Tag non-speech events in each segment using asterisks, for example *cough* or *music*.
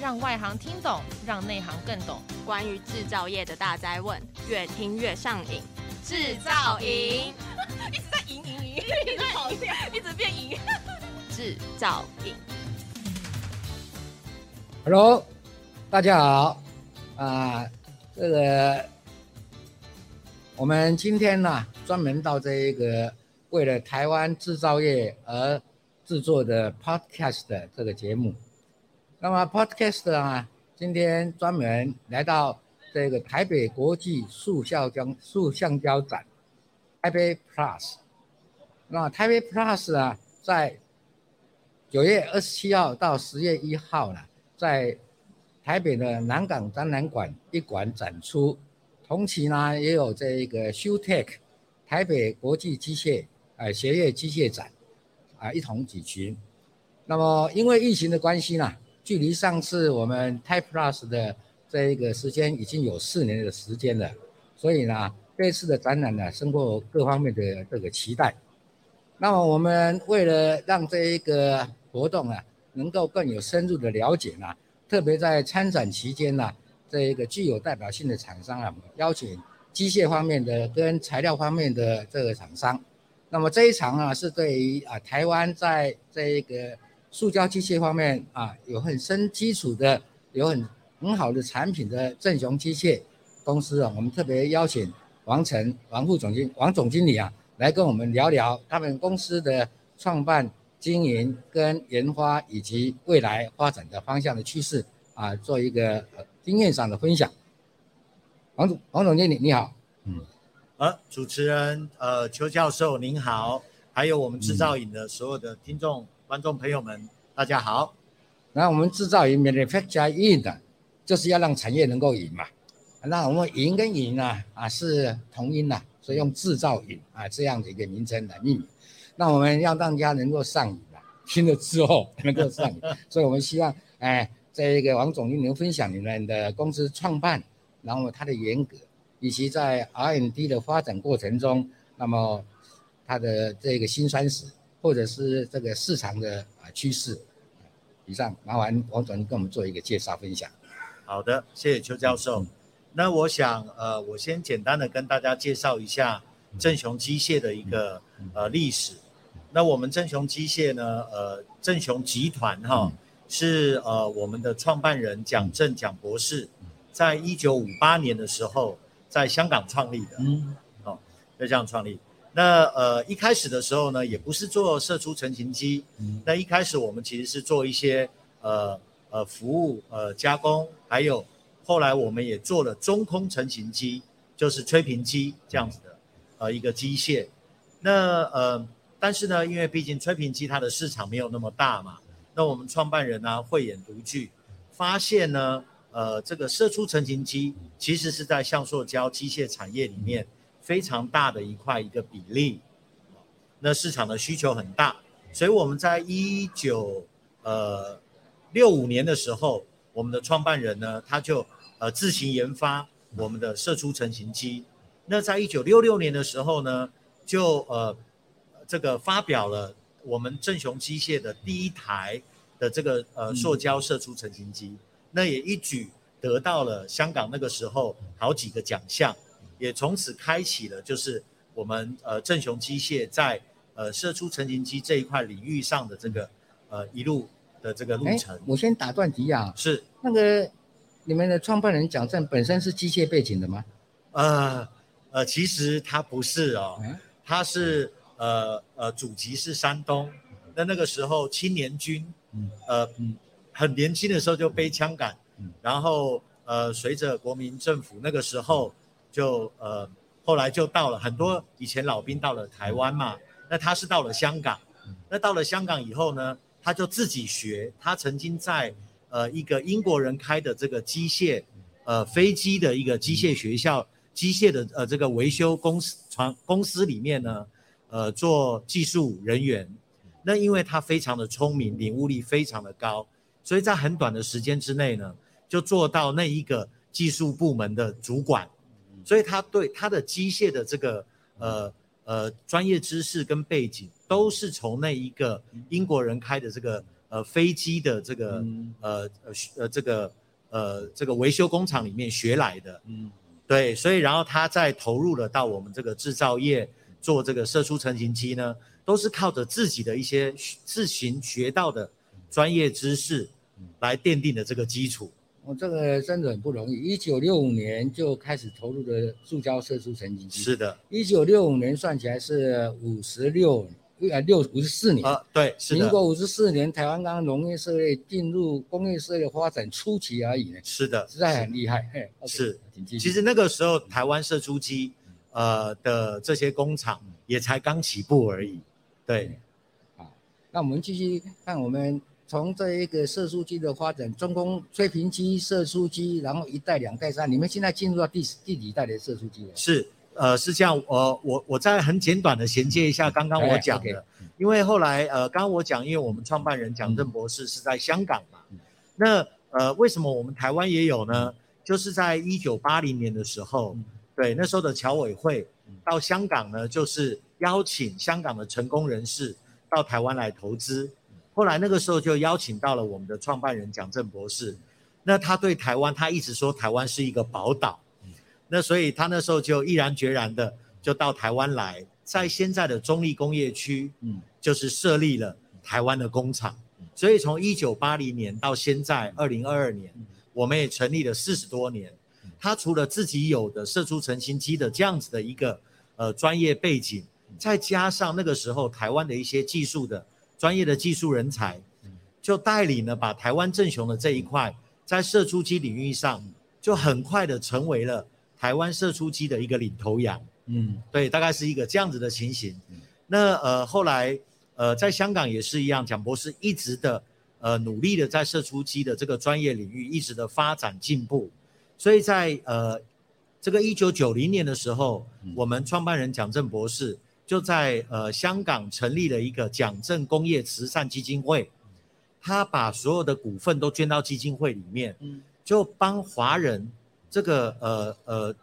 让外行听懂，让内行更懂。关于制造业的大灾问，越听越上瘾。制造营 *laughs* 一直在赢赢赢，一直跑掉，一直变赢。*laughs* 制造营，Hello，大家好啊，这个我们今天呢，专门到这一个为了台湾制造业而制作的 Podcast 的这个节目。那么 Podcast 啊，今天专门来到这个台北国际塑橡胶塑橡胶展，台北 Plus。那台北 Plus 啊，在九月二十七号到十月一号呢，在台北的南港展览馆一馆展出。同期呢，也有这一个 ShoeTech 台北国际机械呃学业机械展啊一同举行。那么因为疫情的关系呢。距离上次我们 Type Plus 的这一个时间已经有四年的时间了，所以呢，这次的展览呢，胜过各方面的这个期待。那么我们为了让这一个活动啊，能够更有深入的了解呢，特别在参展期间呢，这一个具有代表性的厂商啊，邀请机械方面的跟材料方面的这个厂商。那么这一场啊，是对于啊台湾在这一个。塑胶机械方面啊，有很深基础的，有很很好的产品的正雄机械公司啊，我们特别邀请王成王副总经王总经理啊，来跟我们聊聊他们公司的创办、经营跟研发以及未来发展的方向的趋势啊，做一个经验上的分享。王总王总经理你好，嗯，呃，主持人呃邱教授您好，还有我们制造影的所有的听众。嗯观众朋友们，大家好。那我们制造营 manufacture in 的，就是要让产业能够赢嘛。那我们赢跟赢呢，啊是同音呐，所以用制造赢啊这样的一个名称来命名。那我们要让大家能够上瘾啊，听了之后能够上瘾。*laughs* 所以我们希望，哎，这一个王总经理分享你们的公司创办，然后它的严格，以及在 R&D 的发展过程中，那么它的这个辛酸史。或者是这个市场的啊趋势，以上麻烦王总跟我们做一个介绍分享。好的，谢谢邱教授。嗯、那我想呃，我先简单的跟大家介绍一下正雄机械的一个、嗯、呃历史。那我们正雄机械呢，呃，正雄集团哈、是呃我们的创办人蒋正蒋博士，在一九五八年的时候在香港创立的，嗯，好、哦，就这样创立。那呃一开始的时候呢，也不是做射出成型机，嗯、那一开始我们其实是做一些呃呃服务呃加工，还有后来我们也做了中空成型机，就是吹瓶机这样子的呃一个机械。那呃但是呢，因为毕竟吹瓶机它的市场没有那么大嘛，那我们创办人呢慧眼独具，发现呢呃这个射出成型机其实是在橡塑胶机械产业里面。非常大的一块一个比例，那市场的需求很大，所以我们在一九呃六五年的时候，我们的创办人呢，他就呃自行研发我们的射出成型机。那在一九六六年的时候呢，就呃这个发表了我们正雄机械的第一台的这个呃塑胶射出成型机，那也一举得到了香港那个时候好几个奖项。也从此开启了，就是我们呃正雄机械在呃射出成型机这一块领域上的这个呃一路的这个路程。我先打断迪亚，是那个你们的创办人蒋正本身是机械背景的吗？呃呃，其实他不是哦，嗯、他是呃呃祖籍是山东，那那个时候青年军，嗯呃嗯很年轻的时候就背枪杆，嗯、然后呃随着国民政府那个时候。就呃，后来就到了很多以前老兵到了台湾嘛，那他是到了香港，那到了香港以后呢，他就自己学，他曾经在呃一个英国人开的这个机械呃飞机的一个机械学校，机械的呃这个维修公司船公司里面呢，呃做技术人员，那因为他非常的聪明，领悟力非常的高，所以在很短的时间之内呢，就做到那一个技术部门的主管。所以他对他的机械的这个呃呃专业知识跟背景，都是从那一个英国人开的这个呃飞机的这个、嗯、呃呃呃这个呃这个维修工厂里面学来的。嗯，对，所以然后他再投入了到我们这个制造业做这个射出成型机呢，都是靠着自己的一些自行学到的专业知识来奠定的这个基础。我、哦、这个真的很不容易。一九六五年就开始投入的塑胶射出成型机。是的。一九六五年算起来是五十六，呃六五十四年。啊，对，是的。民国五十四年，台湾刚刚农业社会进入工业社会发展初期而已呢。是的，实在很厉害。嘿，是。Okay, 其实那个时候台湾射出机，呃的这些工厂也才刚起步而已。对。好，那我们继续看我们。从这一个射出机的发展，中空吹瓶机、射出机，然后一代、两代、三，你们现在进入到第第几代的射出机了？是，呃，是这样，呃，我我再很简短的衔接一下刚刚我讲的，嗯、因为后来呃，刚刚我讲，因为我们创办人蒋正博士是在香港嘛，嗯、那呃，为什么我们台湾也有呢？就是在一九八零年的时候，嗯、对，那时候的侨委会到香港呢，就是邀请香港的成功人士到台湾来投资。后来那个时候就邀请到了我们的创办人蒋正博士，那他对台湾，他一直说台湾是一个宝岛，那所以他那时候就毅然决然的就到台湾来，在现在的中立工业区，嗯，就是设立了台湾的工厂，所以从一九八零年到现在二零二二年，我们也成立了四十多年。他除了自己有的射出成型机的这样子的一个呃专业背景，再加上那个时候台湾的一些技术的。专业的技术人才，就带领呢，把台湾正雄的这一块在射出机领域上，就很快的成为了台湾射出机的一个领头羊。嗯，对，大概是一个这样子的情形。那呃后来呃在香港也是一样，蒋博士一直的呃努力的在射出机的这个专业领域一直的发展进步，所以在呃这个一九九零年的时候，我们创办人蒋正博士。就在呃香港成立了一个蒋正工业慈善基金会，他把所有的股份都捐到基金会里面，就帮华人这个呃呃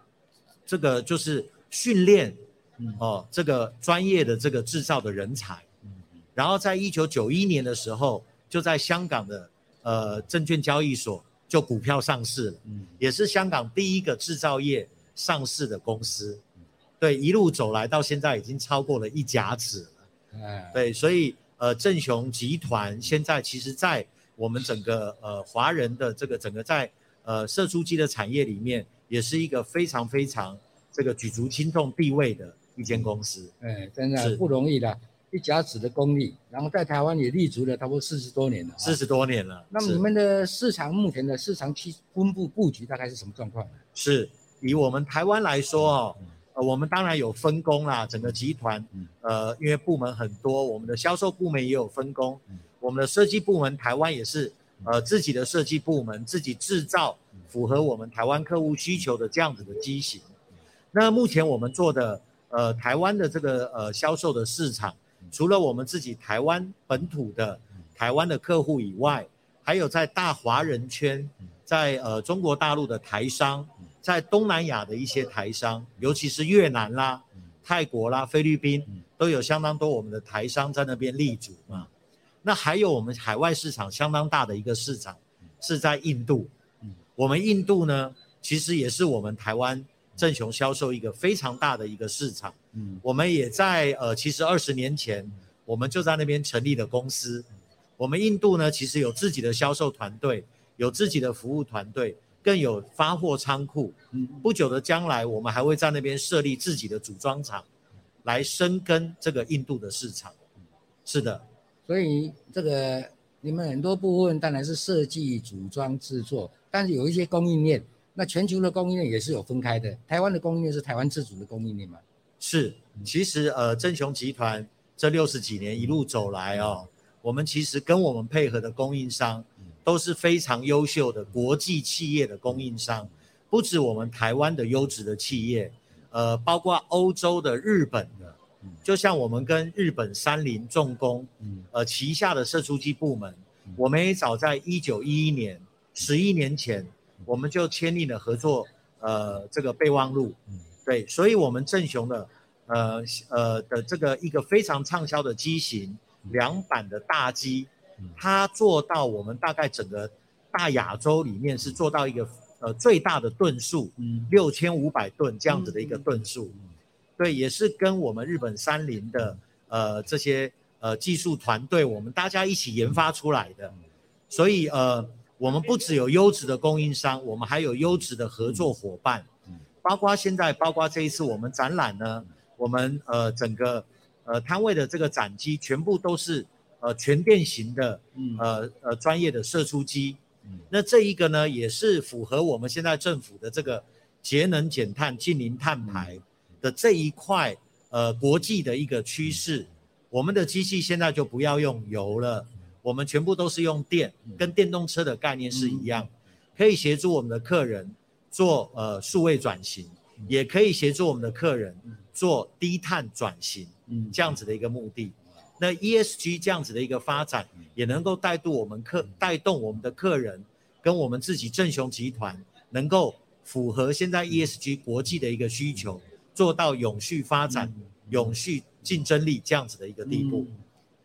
这个就是训练哦这个专业的这个制造的人才，然后在一九九一年的时候，就在香港的呃证券交易所就股票上市了，也是香港第一个制造业上市的公司。对，一路走来到现在已经超过了一甲子了。嗯，对，所以呃，正雄集团现在其实，在我们整个呃华人的这个整个在呃射出机的产业里面，也是一个非常非常这个举足轻重地位的一间公司。哎，真的不容易的，一甲子的功力，然后在台湾也立足了差不多四十多年了。四十多年了。那么你们的市场目前的市场区分布布局大概是什么状况呢？是以我们台湾来说哦。嗯呃，我们当然有分工啦，整个集团，呃，因为部门很多，我们的销售部门也有分工，我们的设计部门台湾也是，呃，自己的设计部门自己制造符合我们台湾客户需求的这样子的机型。那目前我们做的，呃，台湾的这个呃销售的市场，除了我们自己台湾本土的台湾的客户以外，还有在大华人圈，在呃中国大陆的台商。在东南亚的一些台商，尤其是越南啦、泰国啦、菲律宾，都有相当多我们的台商在那边立足嘛。那还有我们海外市场相当大的一个市场，是在印度。我们印度呢，其实也是我们台湾正雄销售一个非常大的一个市场。我们也在呃，其实二十年前，我们就在那边成立了公司。我们印度呢，其实有自己的销售团队，有自己的服务团队。更有发货仓库，嗯，不久的将来，我们还会在那边设立自己的组装厂，来深耕这个印度的市场。是的，所以这个你们很多部分当然是设计、组装、制作，但是有一些供应链，那全球的供应链也是有分开的。台湾的供应链是台湾自主的供应链嘛？是，其实呃，正雄集团这六十几年一路走来哦，我们其实跟我们配合的供应商。都是非常优秀的国际企业的供应商，不止我们台湾的优质的企业，呃，包括欧洲的、日本的，就像我们跟日本三菱重工，呃，旗下的射出机部门，我们也早在一九一一年，十一年前，我们就签订了合作，呃，这个备忘录，对，所以我们正雄的，呃呃的这个一个非常畅销的机型，两板的大机。它做到我们大概整个大亚洲里面是做到一个呃最大的吨数，嗯，六千五百吨这样子的一个吨数，对，也是跟我们日本三菱的呃这些呃技术团队，我们大家一起研发出来的，所以呃我们不只有优质的供应商，我们还有优质的合作伙伴，包括现在包括这一次我们展览呢，我们呃整个呃摊位的这个展机全部都是。呃，全电型的，呃呃，专业的射出机，嗯，那这一个呢，也是符合我们现在政府的这个节能减碳、净零碳排的这一块，呃，国际的一个趋势。我们的机器现在就不要用油了，我们全部都是用电，跟电动车的概念是一样，可以协助我们的客人做呃数位转型，也可以协助我们的客人做低碳转型，嗯，这样子的一个目的。那 ESG 这样子的一个发展，也能够带动我们客带动我们的客人，跟我们自己正雄集团能够符合现在 ESG 国际的一个需求，做到永续发展、永续竞争力这样子的一个地步。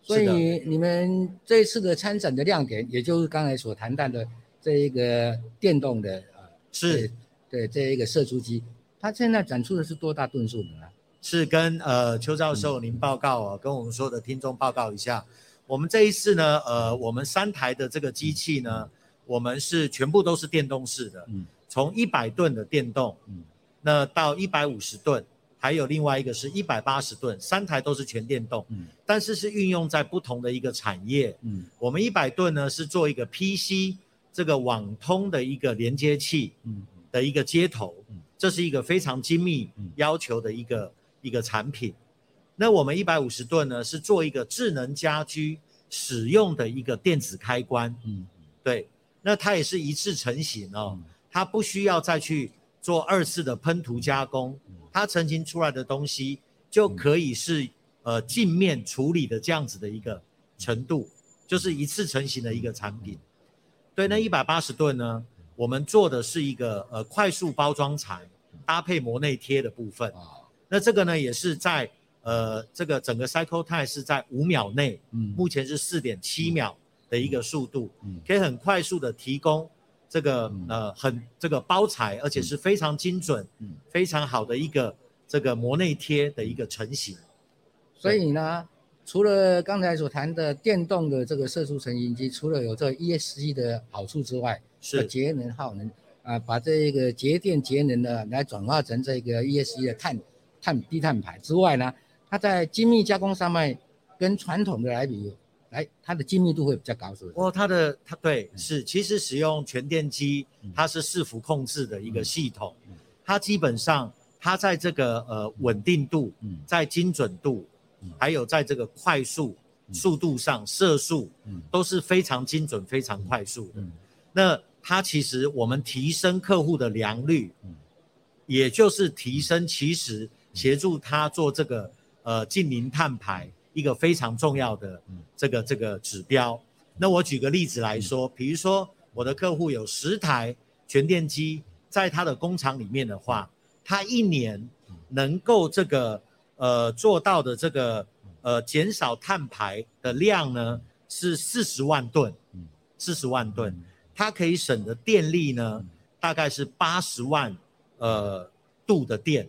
所以你们这次的参展的亮点，也就是刚才所谈到的这一个电动的啊，是。对这一个射出机，它现在展出的是多大吨数的呢？是跟呃邱教授您报告啊，跟我们所有的听众报告一下，我们这一次呢，呃，我们三台的这个机器呢，我们是全部都是电动式的，嗯，从一百吨的电动，嗯，那到一百五十吨，还有另外一个是一百八十吨，三台都是全电动，嗯，但是是运用在不同的一个产业，嗯，我们一百吨呢是做一个 PC 这个网通的一个连接器，嗯，的一个接头，嗯，这是一个非常精密要求的一个。一个产品，那我们一百五十吨呢，是做一个智能家居使用的一个电子开关，嗯，对，那它也是一次成型哦，它不需要再去做二次的喷涂加工，它成型出来的东西就可以是呃镜面处理的这样子的一个程度，就是一次成型的一个产品。对，那一百八十吨呢，我们做的是一个呃快速包装材搭配膜内贴的部分。那这个呢，也是在呃，这个整个 cycle time 是在五秒内，嗯，目前是四点七秒的一个速度，嗯，可以很快速的提供这个呃很这个包材，而且是非常精准，嗯，非常好的一个这个膜内贴的一个成型。所以呢，除了刚才所谈的电动的这个射出成型机，除了有这个 ESG 的好处之外，是节能耗能啊，把这个节电节能的来转化成这个 ESG 的碳。碳低碳排之外呢，它在精密加工上面跟传统的来比，来它的精密度会比较高，是不是？哦，它的它对是，其实使用全电机，它是伺服控制的一个系统，它基本上它在这个呃稳定度，在精准度，还有在这个快速速度上射速，都是非常精准、非常快速的。那它其实我们提升客户的良率，也就是提升其实。协助他做这个呃近零碳排一个非常重要的这个这个指标。那我举个例子来说，比如说我的客户有十台全电机在他的工厂里面的话，他一年能够这个呃做到的这个呃减少碳排的量呢是四十万吨，四十万吨，他可以省的电力呢大概是八十万呃度的电。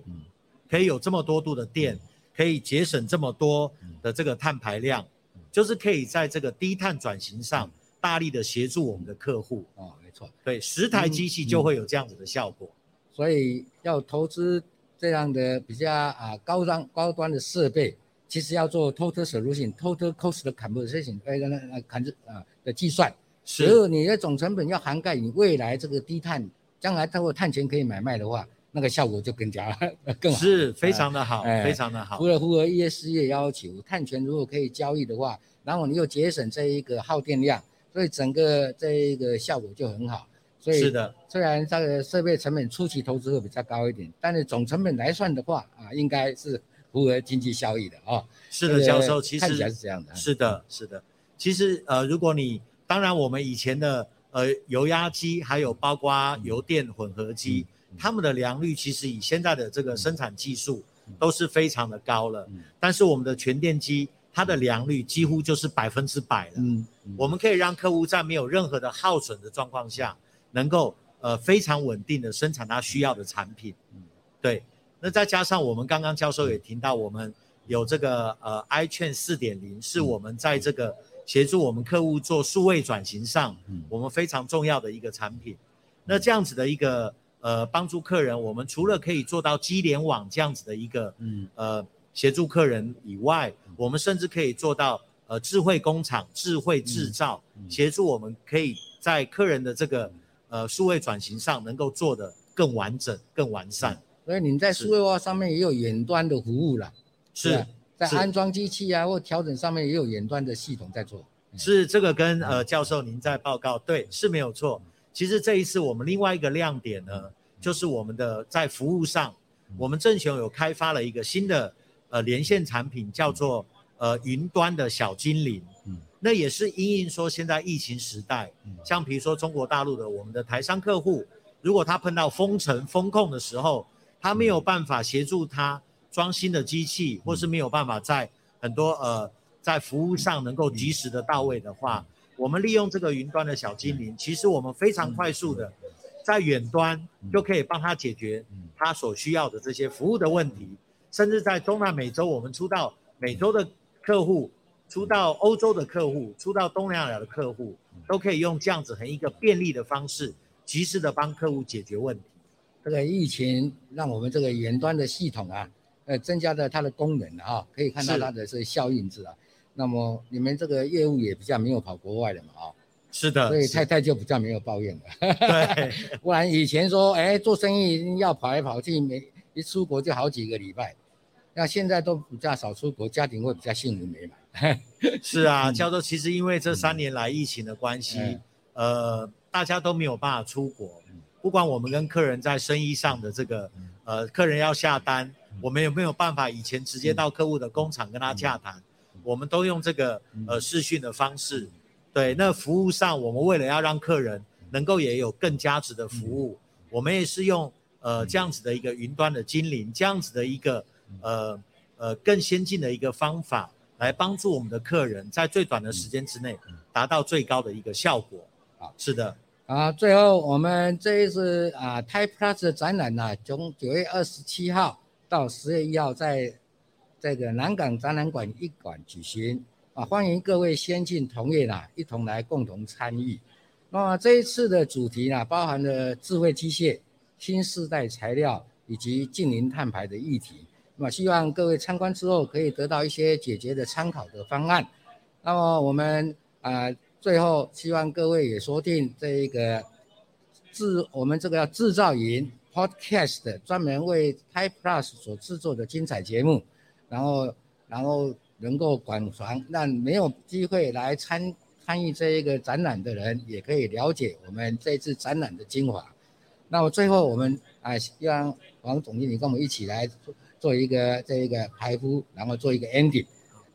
可以有这么多度的电，可以节省这么多的这个碳排量，就是可以在这个低碳转型上大力的协助我们的客户。哦，没错，对，十台机器就会有这样子的效果。所以要投资这样的比较啊高端高端的设备，其实要做 total solution、total cost 的 computation，呃，那那砍子啊的计算，是，然后你的总成本要涵盖你未来这个低碳，将来它会碳权可以买卖的话。那个效果就更加更好，是非常的好，哎、非常的好。除了符合 ESG 的要求，碳权如果可以交易的话，然后你又节省这一个耗电量，所以整个这一个效果就很好。所以是的，虽然这个设备成本初期投资会比较高一点，但是总成本来算的话啊，应该是符合经济效益的啊。是的，教授，其实看起来是这样的。是的，是的。其实呃，如果你当然我们以前的呃油压机，还有包括油电混合机。嗯他们的良率其实以现在的这个生产技术都是非常的高了，但是我们的全电机，它的良率几乎就是百分之百了。嗯，我们可以让客户在没有任何的耗损的状况下，能够呃非常稳定的生产他需要的产品。嗯，对。那再加上我们刚刚教授也提到，我们有这个呃 iChain 四点零，是我们在这个协助我们客户做数位转型上，我们非常重要的一个产品。那这样子的一个呃帮助客人，我们除了可以做到机联网这样子的一个嗯。呃协助客人以外，我们甚至可以做到呃智慧工厂、智慧制造，协助我们可以在客人的这个呃数位转型上能够做得更完整、更完善。所以您在数位化上面也有远端的服务了，是，是在安装机器啊或调整上面也有远端的系统在做。是这个跟呃教授您在报告，对，是没有错。其实这一次我们另外一个亮点呢，就是我们的在服务上，我们正雄有开发了一个新的呃连线产品，叫做呃云端的小精灵。嗯，那也是因应说现在疫情时代，像比如说中国大陆的我们的台商客户，如果他碰到封城封控的时候，他没有办法协助他装新的机器，或是没有办法在很多呃在服务上能够及时的到位的话，我们利用这个云端的小精灵，其实我们非常快速的在远端就可以帮他解决他所需要的这些服务的问题，甚至在中南美洲，我们出到美洲的客户，出到欧洲的客户，出到东南亚的客户，都可以用这样子很一个便利的方式，及时的帮客户解决问题。这个疫情让我们这个远端的系统啊，呃，增加了它的功能啊，可以看到它的这个效应是啊。那么你们这个业务也比较没有跑国外的嘛啊？是的。所以太太就比较没有抱怨了。对。*laughs* 不然以前说，哎，做生意要跑来跑去，每一出国就好几个礼拜。那现在都比较少出国，家庭会比较幸福美满。*laughs* 是啊，教授，其实因为这三年来疫情的关系，嗯、呃，大家都没有办法出国。不管我们跟客人在生意上的这个，呃，客人要下单，我们有没有办法以前直接到客户的工厂跟他洽谈？我们都用这个呃视讯的方式。对，那服务上，我们为了要让客人能够也有更加值的服务，我们也是用呃这样子的一个云端的精灵，这样子的一个呃呃更先进的一个方法，来帮助我们的客人在最短的时间之内达到最高的一个效果。啊，是的。啊，最后我们这一次啊 t y p e Plus 的展览呢、啊，从九月二十七号到十月一号，在这个南港展览馆一馆举行啊，欢迎各位先进同业呢一同来共同参与。那么这一次的主题呢，包含了智慧机械、新世代材料以及近零碳排的议题。那么希望各位参观之后可以得到一些解决的参考的方案。那么我们啊。最后，希望各位也锁定这一个制我们这个要制造营 Podcast，专门为 Type Plus 所制作的精彩节目，然后然后能够广传，让没有机会来参参与这一个展览的人，也可以了解我们这次展览的精华。那么最后，我们啊，希望王总经理跟我们一起来做做一个这一个排呼，然后做一个 ending。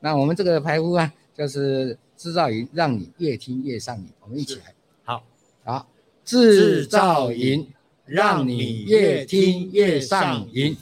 那我们这个排呼啊，就是。制造营让你越听越上瘾，我们一起来。好，好，制造营让你越听越上瘾。